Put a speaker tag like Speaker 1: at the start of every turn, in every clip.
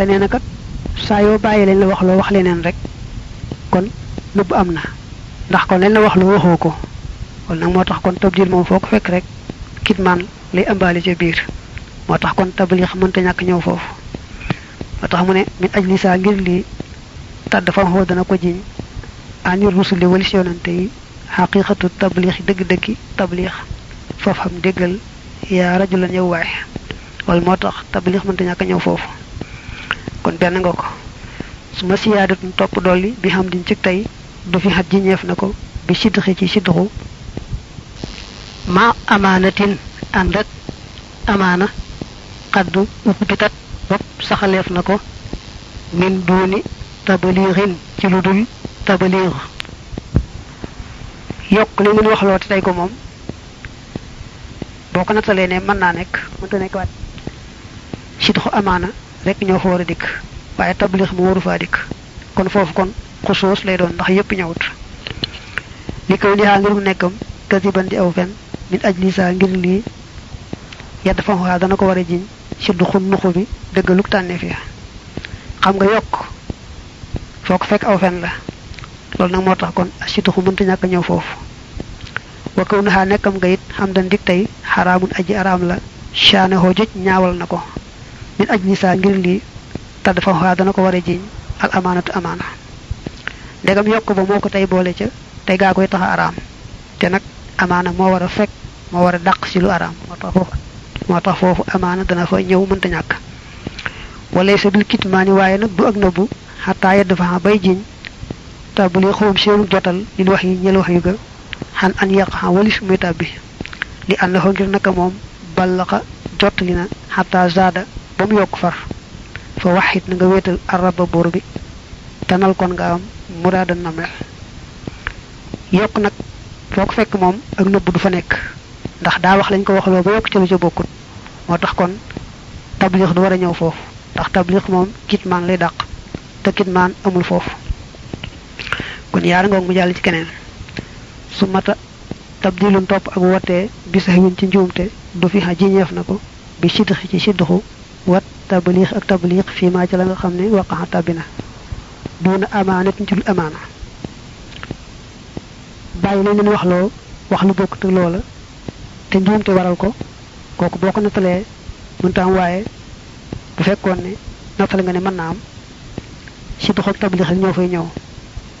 Speaker 1: te kat saa yoo bàyyi leen la wax loo wax leneen rek kon nëbb am na ndax kon leen la wax loo waxoo ko kon nag moo tax kon tabdil moom foo ko fekk rek kitmaan lay ëmbaale ca biir moo tax kon tablix mënta ñàkk ñëw foofu moo tax mu ne min aj lisaa ngir lii tàdd fam xoo dana ko jiñ anir rusuli walis yonante yi xaqiqatu tablix dëgg-dëggi tablix foofu xam déggal yaa rajulan yow waay wala moo tax tablix mënta ñàkk ñëw foofu kon benn nga ko su ma siyaadatun topp dolli bi xam diñ ci tey du fi xat jiñeef na ko bi sidxi ci sidxu ma amaanatin ànd ak amaana xaddu ubbitat bopp saxaleef na ko min duuni tabalixin ci lu dul tabalix yokk li mun wax loo te tey ko moom boo ko nattalee ne mën naa nekk mënta nekk waat sidxu amaana rek ñoo fa war a dikk. Waaye tablix mu waru faa dikk. Kon foofu kon xusoos lay doon ndax yépp ñëwut. Li koy li xaa ngir nekkam kasiban di aw fen min aj lisa ngir lii yedd fa waa dana ko war a jiñ si duxu nuxu bi dëggaluk tànneef ya. Xam nga yokk foo ko fekk aw fen la. Loolu nag moo tax kon si duxu mënta ñàkk ñëw foofu. Wa kaw na xaa nekkam nga it xam dan dik tey xaraamun aji araam la. Shaane hoo jëj ñaawal na ko min aj lisa ngir lii tadd fa waa dana ko al amaanatu amaana ndegam yokk ba moo ko tey boole ca tey gaa koy tax a araam. Te nag amaana moo war a fekk moo war a dàq ci lu araam. Moo tax moo tax foofu amaana dana fa ñëw mënta ñàkk. Wala sa bil kitmaani waaye nag du ak yedd fa bay seenu jotal lil wax yi ñel wax yu ga xan an yàq xam walis muy tàbbi. Li na ngir naka moom ballaxa jot li na xataa zaada ba mu yokk far. Fa na nga wéetal araba buur bi tanal kon nga am muraada namel. Yokk nag foo ko fekk moom ak nëbb du fa nekk. Ndax daa wax lañ ko ba yokk ca lu ca bokkut. Moo tax kon tablix du war a ñëw foofu. Ndax tablix moom kitmaan lay dàq te kitmaan amul foofu. Kon yaara ngoog mu jàll ci keneen. Su mata tabdilun topp ak wotee bi ci njuumte du fi xa jiñeef na ko bi sidxi ci sidxu wat tablix ak tablix fii maa ci la nga xam ne waqaxa tabina duna amaanat ci lu amaana bàyyi lañ leen wax loo wax lu bokk te loola te njuumte waral ko kooku boo ko nattalee mënta am waaye bu fekkoon ne nattale nga ne mën naa am si dox ak tablix ñoo fay ñëw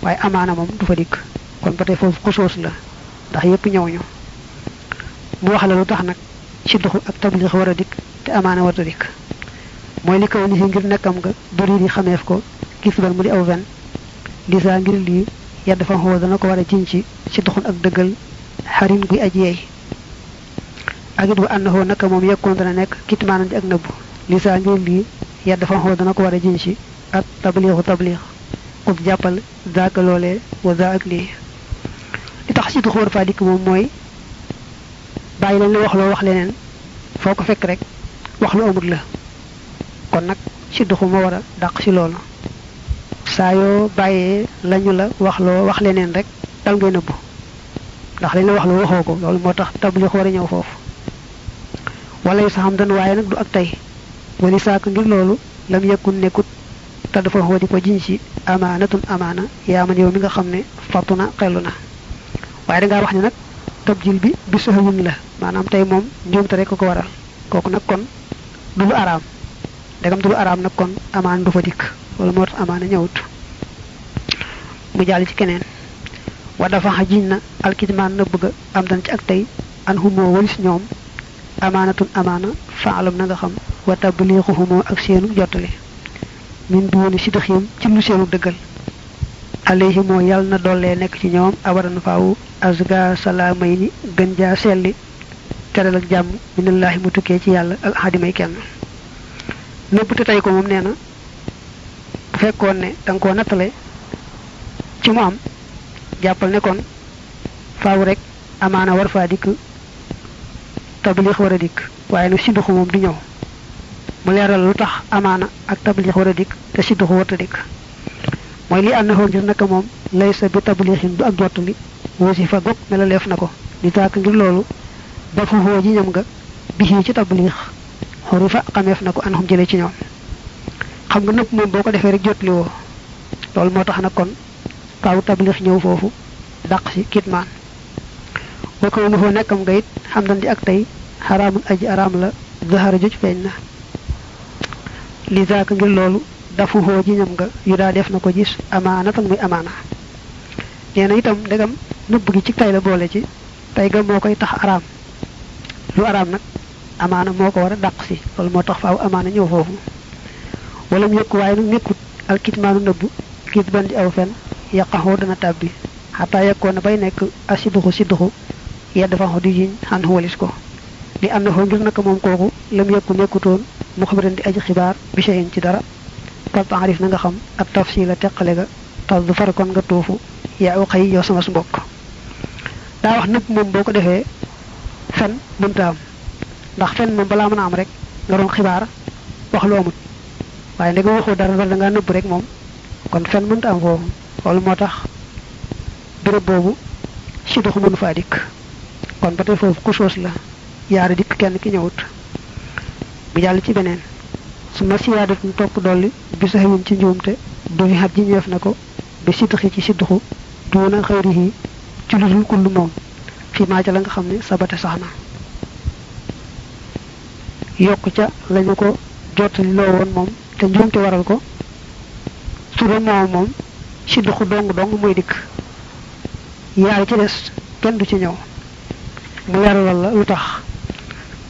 Speaker 1: waaye amaana moom du fa dikk kon ba tey foofu xusoos la ndax yépp ñëw ñu mu wax la lu tax nag si dox ak tablix war a dikk te amaana war a dikk mooy li kaw ni ngir nekkam nga bari di xameef ko gis ban mu di aw ven di saa ngir lii yàdd fa xoo dana ko war a jiñ ci doxun ak dëggal xarin guy aj yeey ak it wa ànnaxoo naka moom yekkoon dana nekk kitmaanan ak nëbbu li saa ngir lii yàdd fa xoo dana ko war a jiñ ci ak tabliixu tabliix xub jàppal zaaka loolee wa za ak lii li tax ci doxu war faa dikk moom mooy bàyyi la wax loo wax leneen foo ko fekk rek wax lu amut la kon nag ci doxu ma war a dàq ci loolu. Saa yoo bàyyee lañu la wax loo wax leneen rek dal ngay nëbbu. Ndax lañ la wax loo waxoo ko loolu moo tax tablix war a ñëw foofu. Wala yu saxam dan waaye nag du ak tey. Wali saaka ngir loolu lam yekkun nekkut te dafa xoo di ko jiñ ci man yow mi nga xam ne fattu na xellu na. Waaye dangaa wax ne nag tabjil bi la. Rek ko waral. Nag kon du lu araam dagam du lu araam nag kon amaan du fa dikk wala moo tax amaana ñëwut mu jàll ci keneen wa dafa xajiñ na alkitmaan na bëgg am dan ci ak tey an xumoo walis ñoom amaanatun amaana faalam na nga xam wa tabliixu ak seenu jottali min duuni sidxim ci lu seenu dëggal alayhi moo yàlla na dollee nekk ci ñoom abadan faawu azga salaamay ni gën jaa selli teral ak jàmm minallaahi mu tukkee ci yàlla al ahadimay kenn nëbb te tey ko moom nee bu fekkoon ne da nga koo ci mu am jàppal ne kon faaw rek amaana war faa dikk tablix war a dikk waaye nag sidduxu moom du ñëw. Mu leeral lu tax amaana ak tablix war a te li naka bi ak jottali wasi fa gog mela leef na ko. Di tàkk ngir loolu ba xoo ji ñam nga bixii ci xori fa xameef na ko an xum jële ci ñoom. Xam nga nëpp moom boo ko defee rek jotli woo. Loolu moo tax nag kon faaw tablix ñëw foofu dàq si kitmaan. Foo nekkam xam di ak aji araam la zahara joj feeñ na. Li zaaka ngir loolu dafu xoo ji ñam nga yu def na gis amaana tan muy amaana. Nee na itam ndegam nëbb gi ci tay la boole ci tay ga moo tax lu araam nag amaana moo ko war a dàq si loolu moo faaw amaana ñëw foofu wala mu yëkk waaye nag nekkut alkitmaanu nëbb kit ban aw fen yàqaxoo dana tàbbi xataa yekkoon bay nekk a sidduxu yedd fa di jiñ xan walis ko li na foo ngir naka moom kooku lam yëkku nekkutoon mu xabaran di aji xibaar bi shayin ci dara fal taarif na nga xam ak tafsila teqale ga tas du far kon nga tuufu yaa u xëy yow sama mbokk daa wax nëpp moom boo ko defee fen mënta am ndax fen moom balaa mën a am rek nga doon xibaar wax lu amut. Waaye ndega waxoo dara dara da ngaa nëbb rek moom. Kon fen mënta am foofu. Loolu moo tax béréb boobu si doxu mënu kon la kenn ki bu ci beneen. Su ma siyaadat mu topp dolli bi saxewuñ ci njuumte du fi xat ji ñeef na ko bi sidduxi ci sidduxu duuna xëyrihi ci lu dul kull moom. Fii maa ca la nga ne sabate sax yokk ca lañu ko jottali loo woon moom te njuumte waral ko su doon moom moom sidduxu dong dong muy dikk yaari ci des kenn du ci ñëw mu leeralal la lu tax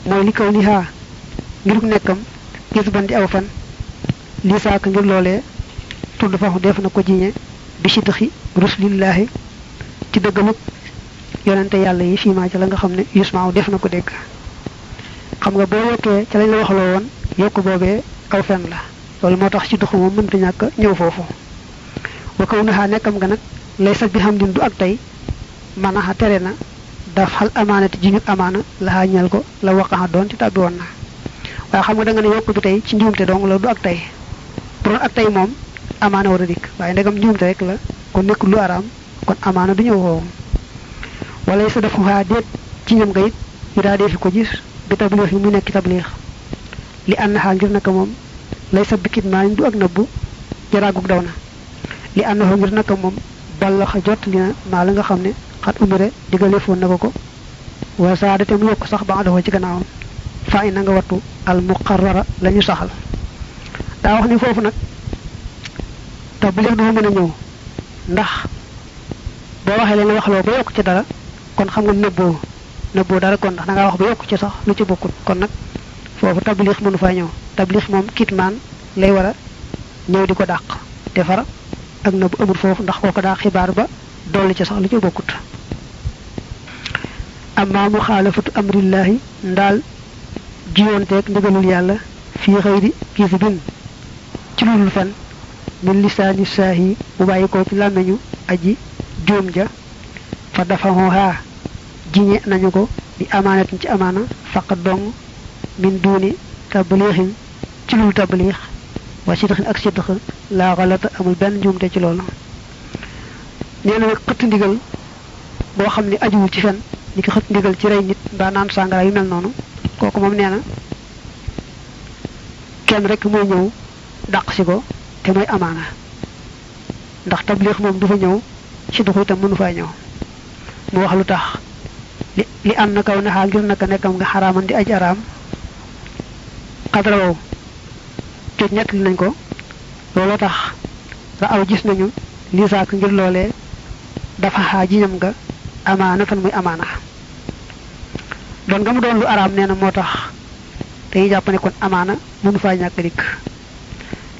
Speaker 1: mooy li kaw ngir nekkam gis ban di aw fan lii saaka ngir loolee tudd fa def na ko jiñe bi sidduxi rusulillaahi ci dëggalug yonente yàlla yi fii maa ca la nga xam ne yusmaaw def na ko dégg xam nga boo yokkee ca lañ la waxloo woon yokk boobee aw fen la. Loolu moo tax ci duxu moom mënta ñàkk ñëw foofu. Wa kaw naxaa nekkam nga nag lay sag bi xam din du ak tey manaxa tere na daf xal amaanati ji ñu amaana laxaa ñeel ko la waqaxa doon ci tàbbi woon na. Waaye xam nga da nga ne yokk bi tey ci njuumte dong la du ak tey. Doon ak tey moom amaana war a dikk. Waaye ndegam njuumte rek la kon nekk lu araam kon amaana du ñëw foofu. Wala sa def xaa déet ci ñam nga it yu daa ko gis bi tabliix yi mu nekk tabliix li xaa ngir naka lay sa bikit maa du ak nëbbu jaraagug daw na li xoo ngir naka balla xa jot li maa la nga xam ne xat umire digaleefoon na ko ko wa saada te mu yokk sax ba nga ci gannaawam faa i na nga wattu al muqarrara la ñu saxal daa wax ni foofu nag tabliix dafa mën a ñëw ndax boo waxee leen wax loo ba yokk ci dara kon xam nga nëbboo nëbboo dara kon ndax da ngaa wax ba yokk ci sax lu ci bokkut kon nag foofu tablix mënu faa ñëw tablix moom kitmaan lay war a ñëw di ko dàq te fara ak nëbb amul foofu ndax kooko daa xibaar ba dolli ci sax lu ci bokkut amma muxaalafatu amrillahi ndaal jiyoonteeg ndigalul yàlla fii xëyri kisbin ci lulul fen min lisaani saahi bu bàyyi ko ci làmmeñu aji juum ja fa dafa xooxaa jiñe nañu ko bi amaanatin ci amaana faqat dong min duuni tabliixin ci lul tabliix wa sidxin ak sidx laa xalata amul benn njuumte ci loolu. Nee na nag xëtt ndigal boo xam ne ajuwul ci fen ni ki xëtt ndigal ci rey nit mbaa naan sàngara yu mel noonu kooku moom nee na kenn rek mooy ñëw dàq si ko te mooy amaana. Ndax tabliix moom du fa ñëw ci duxu itam mënu faa ñëw. Mu wax lu tax li li am na kaw naxaa ngir naka nekkam nga xaraaman di aj araam xadra wow toj ñett li nañ ko. Looloo tax ra aw gis nañu lii saak ngir loolee dafa xaa jiñam nga amaana fan muy amaana. Doon nga mu lu araam nee na moo tax dañuy jàpp ne kon amaana mënu faa ñàkk dikk.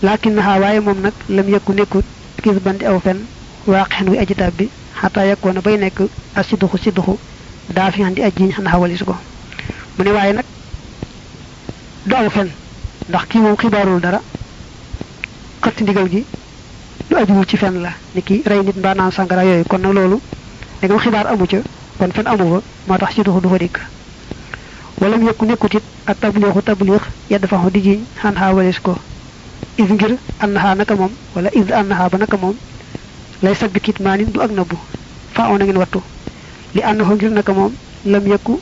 Speaker 1: Laakin naxaa waaye moom nag lam yëkku nekkut bandi aw fen wi na bay sidduxu daa fi di aj jiñ xanaa walis ko mu ne waaye nag du aw fen ndax kii moom xibaarul dara xëtt ndigal gi du ajuwul ci fen la ni ki rey nit mbaa naan sàngara yooyu kon nag loolu dangam xibaar amu ca kon fen amu fa moo tax sidduxu du fa dikk wala mu yëkku nekkut it ak tabliixu tabliix yedd fa di jiñ walis ko is ngir annaha naka moom wala is annaha ba naka moom lay sabbi kitmaanin du ak nëbbu faa on ngeen wattu li annahu ngir naka moom lam yëkku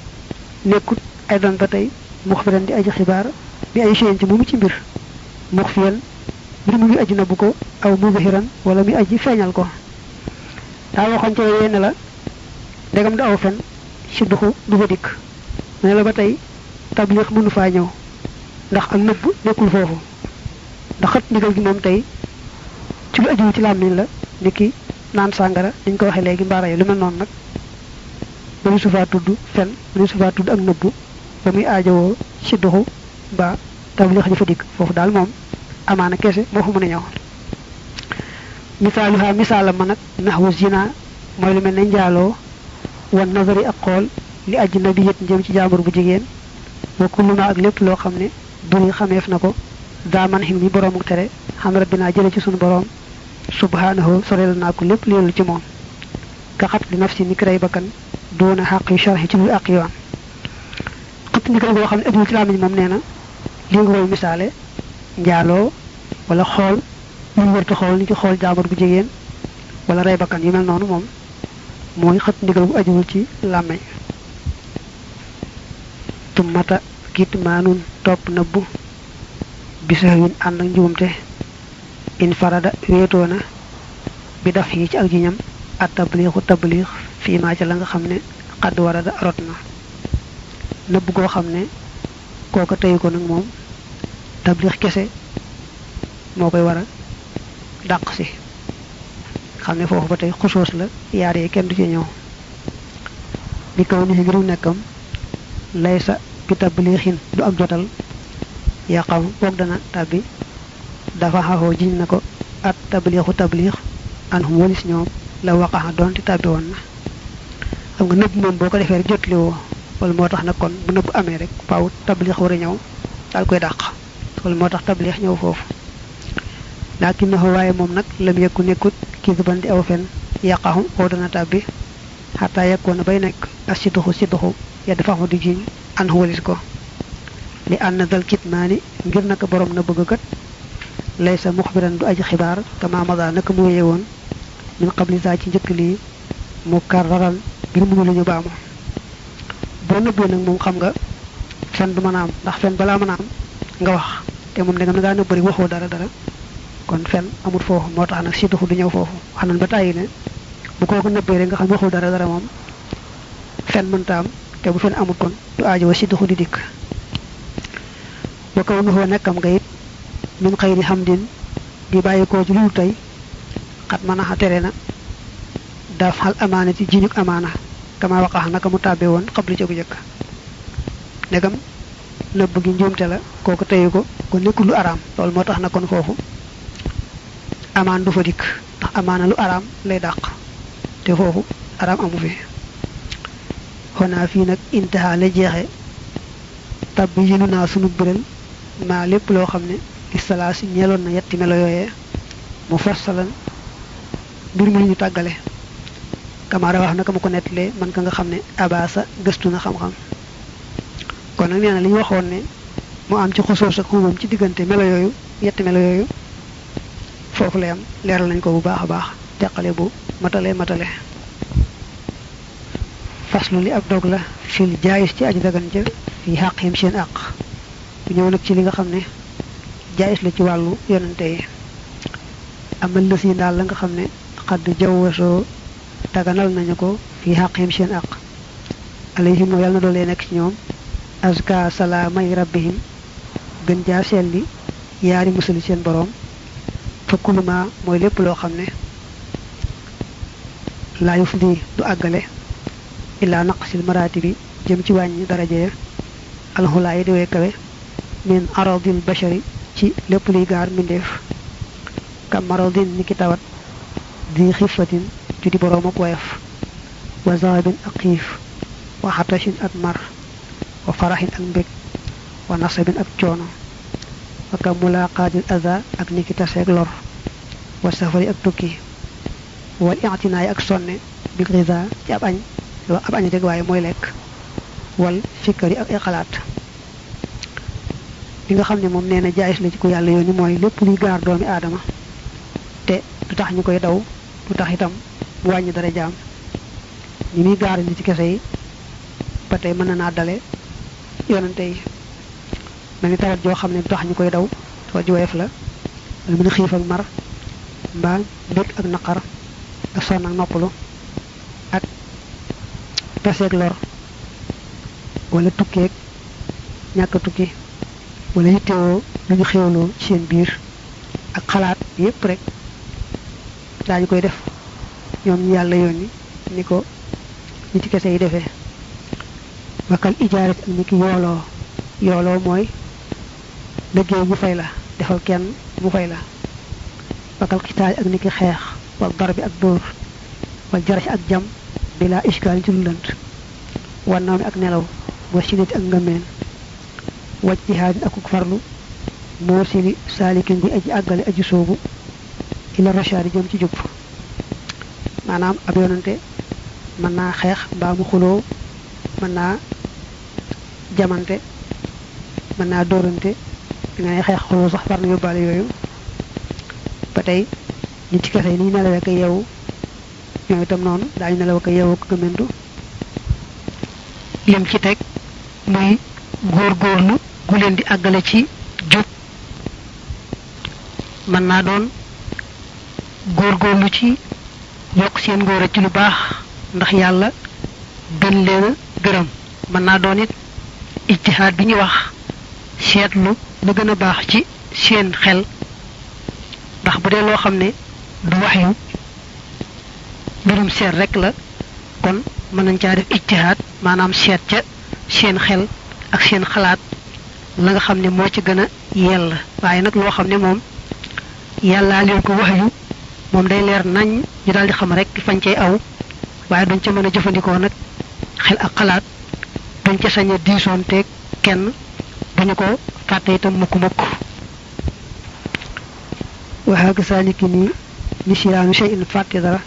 Speaker 1: nekkut ay dan ba tey mux firan di aji xibaar bi ay séen ci moomu ci mbir. Mux fiyan mbir mu ngi aji nëbbu ko aw muzahiran wala muy aji feeñal ko. Daa waxoon ca yéen la ndegam du aw fen si duxu du fa dikk. Ne la ba tey tablix mënu faa ñëw ndax ak nëbb nekkul foofu. Ndax xët ndigal gi moom tey ci lu ajiwu ci làmmiñ la ni ki naan sàngara dañ ko waxee léegi mbaara yi lu mel noonu nag mënu su faa tudd fen mënu su faa tudd ak nëbbu ba muy aajowoo si duxu ba tablix ji fa dikk. Foofu daal moom amaana kese moo fa mën a ñëw. Misaaluha misaalam ma zina mooy lu mel ne wan nazari ak li ajnabi yët jëm ci jaambur bu jigéen wa kulluma ak lépp loo xam ne duri xameef na ko daaman xin mi boroomu tere xam rabbinaa jële ci sunu boroom subhanahu sorel naa ko lépp leelu ci moom. Ka xat li nafsi ni kiray bakkan دون حق شرح تن الأقيام. قلت لك أنا واخا ابن الكلام مام نينا. لي نغول مثال نيالو ولا خول. من ورت خول نتي خول جابر بو جيجين ولا ريبا كان يمل نونو موم موي خط ديغل بو اديول تي لامي. ثم تا كيت مانون توب نبو. بيسهين اند نجومته إن فرادا ويتونا. بدافي تي اك جينم التبليغ التبليغ fii maa ca la nga xam ne xadd warada rot na. Nëbb goo xam ne kooka teyu ko nag moom tabliix kese moo koy war a dàq si. Xam ne foofu ba tey xusoos la yaar yi kenn du ci ñëw. Bi kaw ni si ngiru nekkam laysa bi du ak jotal. Yaqaw boog dana tabbi dafa xaxoo jiñ na ko at tabliixu tabliix an hum ñoom la woon na xam nga nëbb moom boo ko defee rek jotli woo wala moo tax nag kon bu nëbb amee rek faaw tabliix war a ñëw daal koy dàq wala moo tax tabliix ñëw foofu laakin na waaye moom nag lam yëkku nekkut kii ban di aw fen yaqaxu oo dana tabbi xataa yekkoon bay nekk as si duxu si duxu yedd di jiñ an walis ko li ànd dal kitmaani ngir naka borom na bëgg kat laysa muxbiran du aji xibaar kama mada naka mu min qabli saa ci njëkk lii mu ngir mënu la ñu baamu boo nëbbee nag moom xam nga fen du mën a am ndax fen balaa mën a am nga wax te moom dangam na ngaa nëbb rek waxoo dara dara. Kon fen amul foofu moo tax nag si duxu du ñëw foofu. Wax nañ ba tàyyi ne bu kooku nëbbee rek nga xam waxul dara dara moom fen mënta am te bu fen amul kon du si duxu di dikk. Wa kaw nuxoo nekkam nga it min xëyri xamdin di bàyyi koo ci lu tey xat mën a tere na daaf xal amaana ci jiñuk amaana kama waqax naka mu tàbbee woon xablu ca bu jëkk ndegam nëbb gi njuumte la kooku teyu ko nekkul lu araam loolu moo tax na kon foofu amaan du fa dikk ndax amaana lu araam lay dàq te foofu araam amu fi xonaa fii nag intaha la jeexe tab bi yënu naa sunu biral maa lépp loo xam ne istalaasi na yetti melo yooyee mu fassalan mbir mu ñu tàggale kamaara wax ma ko nettalee man ka nga xam ne abaasa gëstu na xam-xam. Kon nag nee na li ne mu am ci xosoos ak xumam ci diggante melo yooyu yetti melo yooyu foofu lay am leeral nañ ko bu baax baax teqale bu matale matale. Faslu li ab dog la fil jaayis ci aji dagan ja fi xàq yim seen àq bu ñëw nag ci li nga xam ne jaayis la ci wàllu yonante amal la nga ne xadd daganal nañu ko fi xàq yim seen àq alayhim yàlla na doolee nekk ci ñoom. Azka salaamay rabbihim. Gën jaa selli. Yaari musali seen boroom. Fa kuluma mooy lépp loo xam ne laa yuf di du àggale. Illaa naqsil maraati bi jëm ci wàññi daraja ya. Alxulaa yi di way kawe min aradil bashari ci lépp luy gaar mbindeef. Kam maradin ni tawat. Di xifatin ju di boroom ak woyof wa zahabin ak xiif wa xatashin ak mar wa faraxin ak mbég wa nasabin ak coono wa kam mulaqaatil aza ak ni ki taseeg lor wa safari ak tukki wal i'tinaay ak sonne bil risa ci ab añ wax ab añ rek waaye mooy lekk wal fikkari ak xalaat li nga xam ne moom nee na jaayis la ci ko yàlla yooni mooy lépp luy gaar doomi aadama te du tax ñu koy daw du tax itam wàññi dara jaam. Ñi muy gaar ni ci kese yi ba tey mën na naa dale yonante yi. Mel ni tawat joo xam tax ñu koy daw ji woyof la. Wala mu ne xiif ak mar mbaa mbég ak naqar ak sonn ak noppalu ak lor wala tukkeeg ñàkk tukki wala yittewoo lu ñu xewloo ci seen biir ak xalaat yépp rek daañu koy def ñoom ñu yàlla yónni ni ci kese yi defee wakal ijaarat ak ni ki yooloo yooloo mooy liggéey ñu fay la defal kenn mu fay la wakal xitaal ak ni ki xeex wal dar bi ak dóor wal jarax ak jam bila iskaal ci lënt mi ak nelaw wa sinati ak ngëmeen waj jihaadin akuk farlu moo sili saalikin bi aji àggale aji soobu ila rashaadi jëm ci jub maanaam ab yonante mën naa xeex mbaa xuloo mën naa jamante mën naa dóorante nga ne xeex xuloo sax far na yóbbaale yooyu. Ba tey ñi ci kese yi ni nelawee ko yeewu ñoom itam noonu daañu nelaw ko yeewu ko gëmentu lim ci teg muy góorgóorlu gu leen di àggale ci jub. Mën naa doon góorgóorlu ci yokk seen ngóora ci lu baax ndax yàlla gën leen gërëm. mën naa doon it ijtihaad bi ñuy wax seetlu lu gën a baax ci seen xel ndax bu dee loo xam ne du wax yu mbirum seet rek la kon mën nañ caa def ijtihaad maanaam seet ca seen xel ak seen xalaat la nga xam ne moo ci gën a yell. waaye nag loo xam ne moom yàllaa leen ko wax yu moom day leer nañ ñu daal di xam rek fañ cay aw waaye duñ ca mën a jëfandikoo nag xel ak xalaat duñ ca sañ teeg kenn duñu ko fàtte itam mukk mukk. Waxaaga saaliki nii nisiraanu shay in dara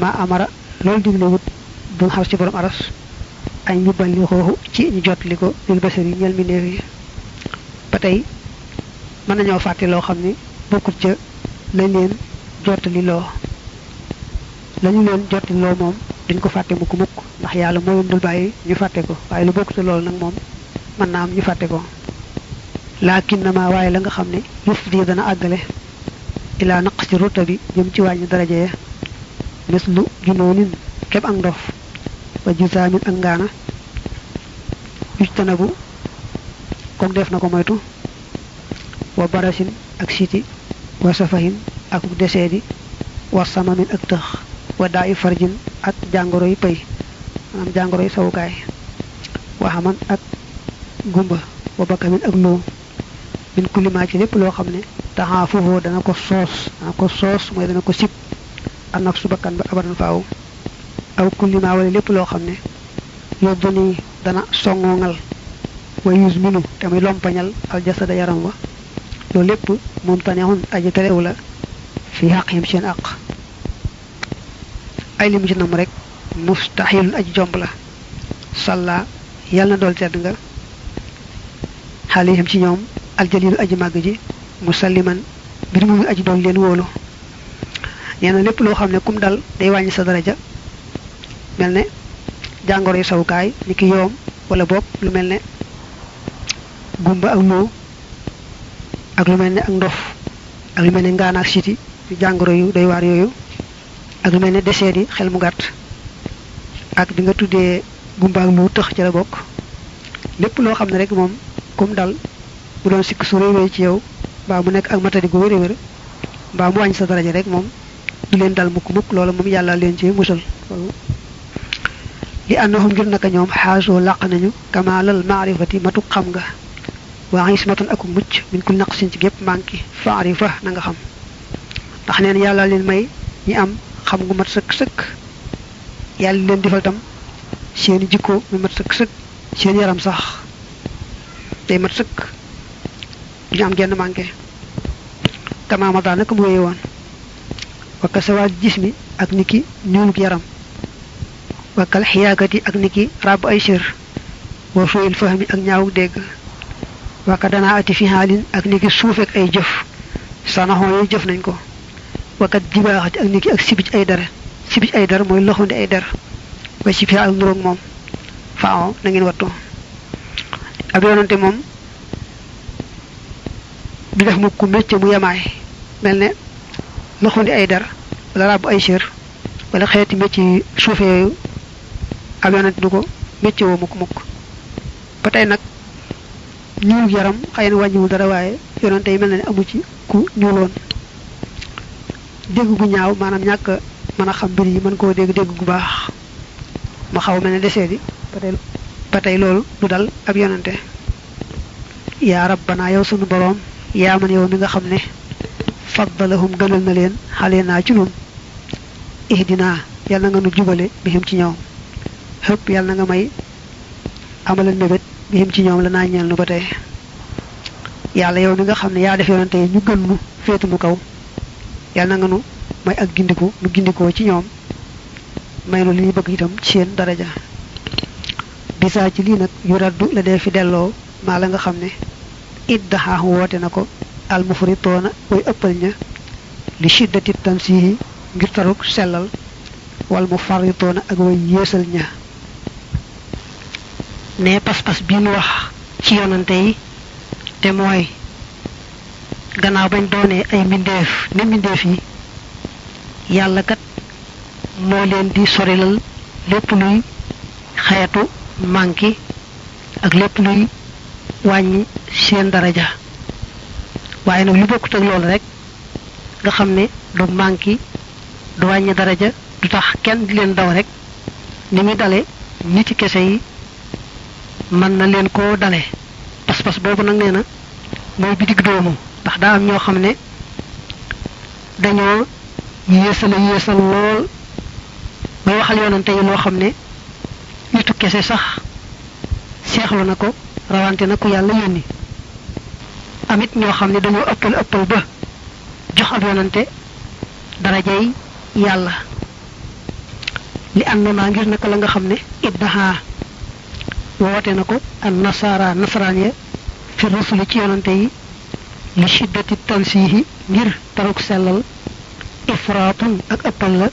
Speaker 1: ma amara loolu digle wut bu xar ci borom aras añ ñu balli xooxu ci ñu jotli ko lil basar yi ñel mi néew yi. Ba tey mën nañoo fàtte loo xam ni bokkut ca lañ leen jottali loo lañu leen loo moom duñ ko fàtte mukk mukk ndax yàlla moo leen dul bàyyi ñu fàtte ko waaye lu bokkut loolu nag moom mën naa am ñu fàtte ko. Laakin na ma waaye la nga xam ne yëf di dana àggale ilaa naq ci ruta bi jëm ci wàññi daraja ya. Mis lu junoonin keb ak ndof wa jusaamin ak ngaana. Ujtanabu kook def na ko moytu wa barasin ak siti wa safahin ak deseedi wa samamin ak tëx wa daa i farjin ak jàngoro yi pay maanaam jàngoro yi sawukaay wa xaman ak gumba wa bakamin ak loo min kullimaa ci lépp loo xam ne taxaa foofu dana ko soos dana ko soos mooy dana ko sib. Am nag su bakkan ba abadan faaw. Aw kullimaa wala lépp loo xam ne yóbbu ni dana songoongal wa yus minu te muy lompañal aljasada yaram wa. Loolu lépp moom taneexun aji terew la fi xaq yim seen àq ay limu ci nam rek mustahilun aji jomb la salla yàlla na dool tedd nga xaalihim ci ñoom aljalilu aji màgg ji musalliman mbir mu aji dool leen wóolu nee na lépp loo xam kum dal day wàññi daraja mel ne jàngoro yu sawukaay ni lu mel gumba ak loo ak lu mel ne ak ndof ne ngaana ak jàngoro yu doy waar yooyu ak lu mel ne deseet yi xel mu gàtt ak bi nga tuddee gumba ak lu tëx ci la bokk. Lépp loo xam ne rek moom kum dal mu doon sikk su réy ci yow mbaa mu nekk ak matadi gu wér wér mbaa mu wàññi sa daraja rek moom du leen dal mukk mukk loolu moom yàlla leen ci musal. Li annahum ngir naka ñoom xaasoo làq nañu kamaalal maarifati matu xam nga waa ismatan aku mucc min kul naqsin ci gépp manki faarifa na nga xam ndax neen yàlla leen may ñi am xam gu mat sëkk sëkk. Yàlla leen defal tam seeni jikko mu mat sëkk sëkk seen yaram sax day mat sëkk. Ñu am genn manqué. Kamaama daa naka mu woon. Wakka sawaal gis mi ak niki ñuuluk yaram. Wakkal xiyaakati ak niki ràbb ay sër wa sooyil fahmi ak ñaawuk dégg. Wakka danaa ati fi xaalin ak niki suufek ay jëf. Sanaxoo yooyu jëf nañ ko وقد جباهت أنك أكسبت أي در سبت أي در مولي لخون أي در وشفاء الدروم موم. فعو نجين وطو أبي أنت موم. بلح مكو ميت مو يمعي ملن لخون أي در ولا راب أي شير. ولا خيات ميت شوفي أبي أنت نكو ميت مو مك مك بطي نك نيو يرم خيان واجمو دروائي يرون تيمان أبوشي كو نيو dégg gu ñaaw, maanaam ñàkk mën a xam mbir yi, mën koo dégg dégg gu baax. Ma xaw mel ne desee di. Ba tey ba tey loolu du dal ab yonente. Yaa rabbana, yow sunu boroom, yaa man yow mi nga xam ne faddalahum gënal na leen, xale naa ci nun ihdina yàlla nga nu jubale bihim ci ñoom. Xëpp yàlla nga may amalal mébét bihim ci ñoom, la naa ñeel nu ba tey. Yàlla yow mi nga xam ne yaa def yonante yi, ñu gën nu, féetu nu kaw. Yàlla na nga nu may ak gindiku nu gindikoo ci ñoom may nu li bëgg itam ci seen daraja. Bisaa ci lii nag yu raddu la dee fi delloo maa la nga xam ne iddaxaaxu woote na ko almufritoona way ëppal ña li shiddati tansihi ngir taruk sellal wal mu farritoona ak way yeesal ña. Ne pas-pas bi nu wax ci yonante yi te mooy gannaaw bañ doonee ay mbindeef ne mbindeef yi yàlla kat moo leen di sorilal lépp luy xeetu manki ak lépp luy wàññi seen daraja waaye nag lu bokkut ak loolu rek nga xam ne du manki du wàññi daraja du tax kenn di leen daw rek ni muy dale niti kese yi mën na leen koo dale pas-pas boobu nag nee na mooy bidig doomu ndax daa am ñoo xam ne dañoo yéesala yéesal lool bay waxal yoonante yi loo xam ne nitu sax seexlu na rawante na ko yàlla yónni. Amit ñoo xam ne dañoo ëppal ëppal ba jox ab yoonante darajay yàlla. Li ànd naa ngir naka la nga xam ne iddaha woote na ko an nasara nasaraan ya fi rusuli ci yonante yi li shiddati tansihi ngir taruk sellal ifraatun ak ëppal la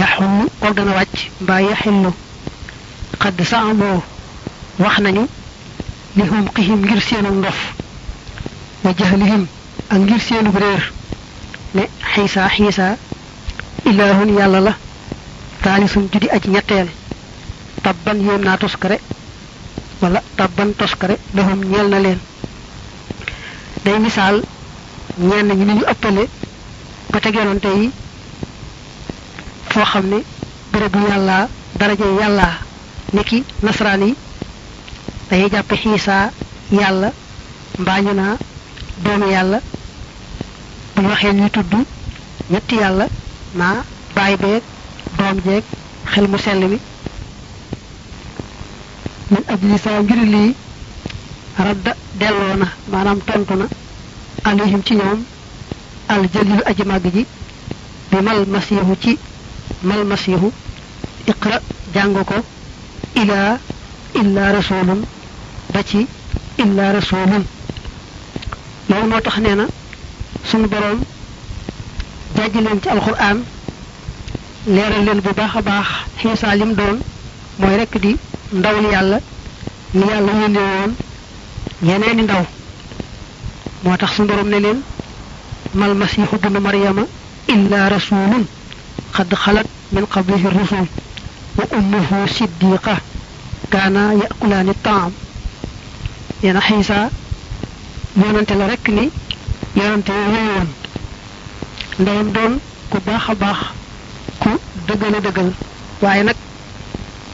Speaker 1: yaxullu ko dana wàcc mbaa yaxillu xadd saamoo wax nañu li hum qihim ngir seenu ndof wa jahlihim ak ngir seenu réer ne xiisa xiisa ilaahun yàlla la taalisun judi aj ñetteel tabban yéem naa toskare wala tabban toskare lahum ñeel na leen day misaal ñenn ñi ni ñu ëppale ba teg yi foo xam ne bérébu yàlla daraja yàlla niki nasaraan yi dañuy jàppe xiisaa yàlla mbaa ñu naa doomu yàlla. Bu ñu waxee ñuy tudd ñetti yàlla naa baay beeg doom jeeg xel mu sell mi. Min ajli saa ngir lii radda delloo na maanaam tontu na alayhim ci ñoom al jalilu aji màgg ji bi mal masihu ci mal masihu iqra jàng ko ilaa illa rasulun ba ci illa rasulun loolu moo tax nee na sunu boroom jàjj leen ci alquran leeral leen bu baax a baax xiisaa lim doon mooy rekk di ndawul yàlla ni yàlla yónne woon yeneeni ndaw moo tax su borom ne leen mal masihu bnu maryama illa rasulun qad xalat min qablihi rusul wa ummuhu siddiqa kaana yakulaani taam yeena xiisa yonante la rekk ni yonante yooyu woon ndeyam doon ku baax a baax ku dëggal a dëggal waaye nag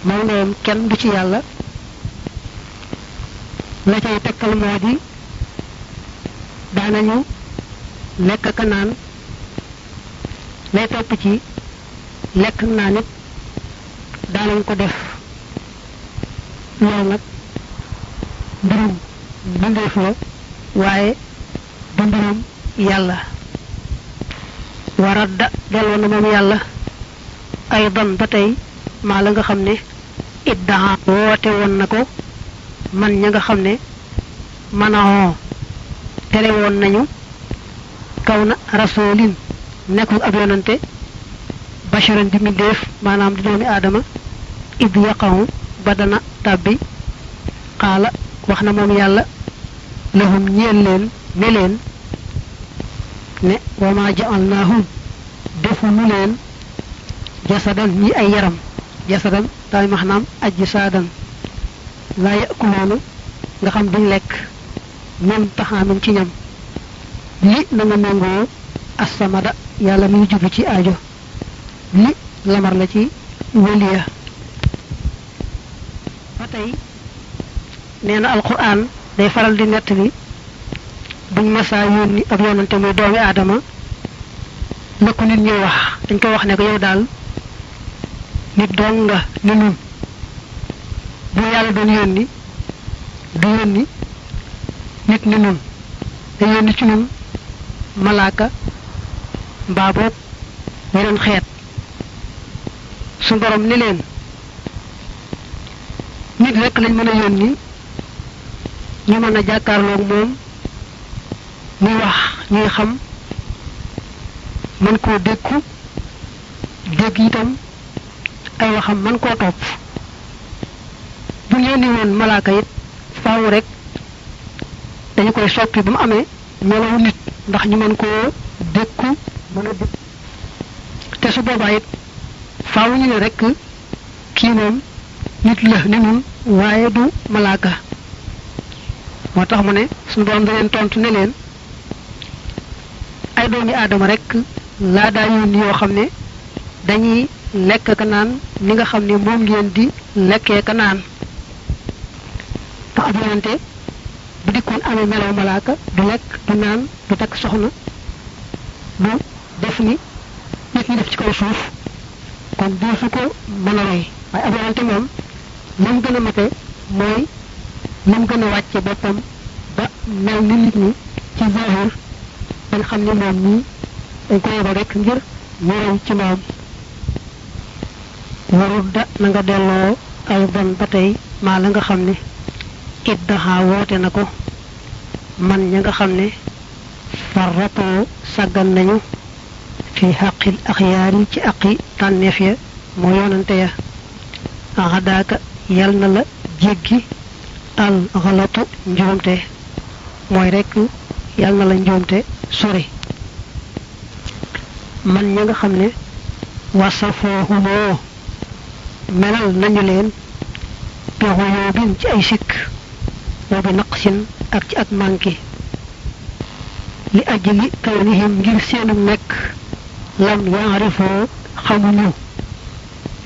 Speaker 1: moom ndeyam kenn du ci yàlla la cay tekkal moo di daanañu lekk ka naan lay topp ci lekk naan it daanañ ko def loolu nag mbirum bindeef la waaye du mbirum yàlla waradda delloo na moom yàlla ay don ba tey maa la nga xam ne iddaa woote woon na ko man ña nga xam ne manahoo tere woon nañu kaw na rasulin nekkul ab yonante basharan di mbindeef maanaam di doomi aadama id yaqahu ba dana tàbbi xaala wax na moom yàlla lahum ñeel leen ne leen ne wa ma ja'alnahum defu nu leen jasadan ñi ay yaram jasadan daay maxnaam ajji saadan laa yakuluuna nga xam duñ lekk min taxaamin ci ñam li na nga méngoo assamada yàlla mi ngi jublu ci aajo. Li lamar la ci waliya ba tey nee na alquran day faral di nettali buñ masaa yónni ab yonante muy doomi aadama la ko nit ñuy wax. Dañ koy wax ne ko yow daal nit doon nga ni bu yàlla doon yónni du yónni nit ni nun da yónni ci nun malaaka mbaa boog yeneen xeet. Su borom ni leen nit rek lañ mën a yónni ñu mën a jàkkaarloog moom muy wax ñuy xam mën koo dékku dégg itam ay waxam mën koo topp bu ñu yónni woon malaaka it faaw rek dañu koy soppi ba mu amee melawu nit ndax ñu mën koo dékku mën a dékku te su boobaa it faaw ñu rek kii moom nit la ni nun waaye du malaaka. moo tax mu ne suñu borom da leen tontu ne leen ay doomi aadama rek laa daa yónni yoo xam ne dañuy lekk ka naan ni nga xam ne moom ngeen di lekkee ka naan tax ab bu dikkoon amee melaw malaaka du lekk du naan du takk soxna du def ni nit ñi def ci kaw suuf kon doo ko mën a roy waaye ab moom lam gën a mate mooy lam gën a wàcce boppam ba mel ni nit ñi ci zahir dañ xam ne moom ñii dañ ko yebal rek ngir roy ci moom warudda na nga delloo ay bon ba tey maa la nga xam ne iddaha woote na ko man ña nga xam ne farratoo sàggan nañu fi xaqil axyaar yi ci aqi tànneef ya moo yoonante ya axadaaka yal na la jéggi al xalatu njuumte mooy rekk yal na la njuumte sori man ña nga xam ne wasafoohumoo melal nañu leen bexuyoo bin ci ay sikk باسباب نقص اك مانكي لاجل كونهم غير مك لم يعرفوا خمنو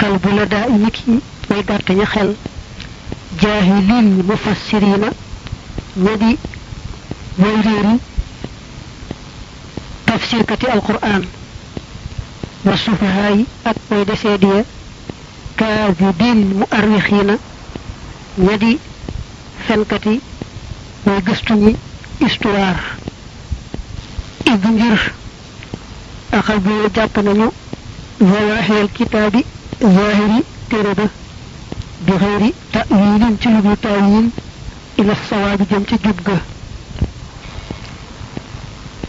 Speaker 1: قلب لدى نيكي يخل جاهلين مفسرين ودي ويريري تفسير كتي القران والسفهاء اك بيدسيديا كاذبين مؤرخين ودي fenkati way gëstu ñi histoire. Id ngir axal bi jàpp nañu zawahiril kitaabi zahiri téere ba bi xëyri ta'wilin ci lu dul ta'wil ila sawaabi jëm ci jub ga.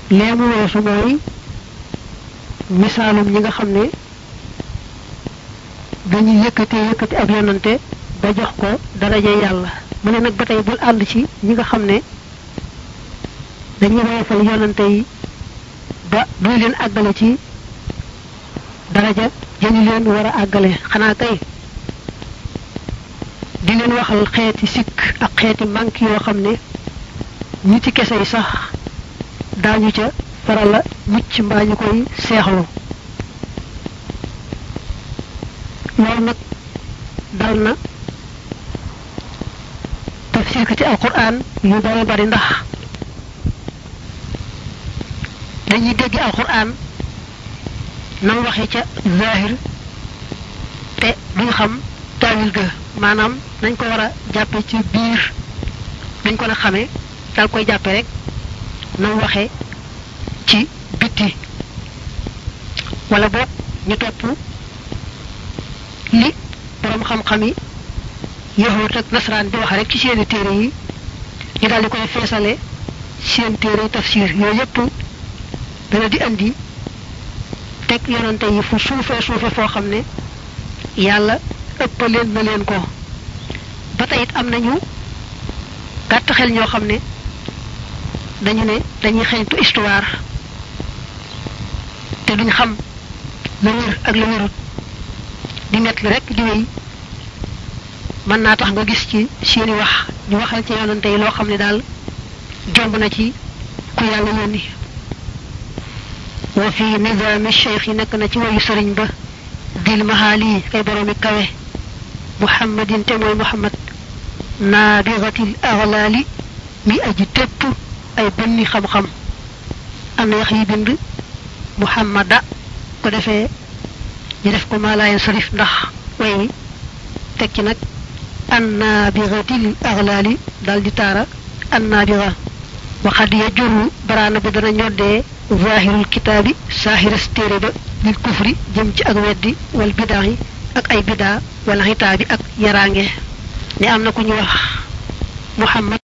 Speaker 1: Leemu weesu mooy misaalum ñi nga xam ne dañuy yëkkate yëkkati ab yonante ba jox ko daraja yàlla mu nag ba tey bul ànd ci ñi nga xam ne dañuy woyofal yonante yi ba duy leen àggale ci daraja jëñu leen war a àggale. Xanaa kay di leen waxal xeeti sikk ak xeeti manque yoo xam ne ñi ci kese yi sax daañu ca farala mucc mbaa ñu koy seexlu. Loolu nag dal na tafsir ci alquran yu bare bari ndax dañuy dégg alquran nam waxe ca zahir te duñ xam taawil ga. Maanaam nañ ko war a jàppe ci biir. Dañ ko na xamee dal koy jàppe rek nam waxe ci bitti wala boog ñu topp li borom xam-xam yi yahut ak nasaraan di wax rek ci seeni téere yi ñu daal di koy feesale seen téere tafsir yooyu yépp dana di andi teg yonante yi fu suufee suufe foo xam ne yàlla ëppaleen na leen ko ba tey it am nañu gàtt xel ñoo xam ne dañu ne dañuy xeeñtu histoire te duñ xam la wér ak la wérut di nett rek di wéy mën naa tax nga gis ci seeni wax ñu waxal ci yonante yi loo xam ne daal jomb na ci ku yàlla yónni wa fi nizaami cheikh yi nekk na ci wayu sëriñ ba dil mahaali kay boroomi kawe muhammadin te mooy muhammad naabiratil aglaali mi aji tépp ay bënni xam-xam am na yax yi bind muhammada ko defee ñu def ko maalaayen sarif ndax way tekki nag النابغة الأغلال دال دي تارا. النابغة وقد يجر برانا بدنا نيودي ظاهر الكتاب ساهر استيرب للكفر جمج أغويد ودي والبدع أك أي بدع والعتاب أك يرانجه لأنكم يوح محمد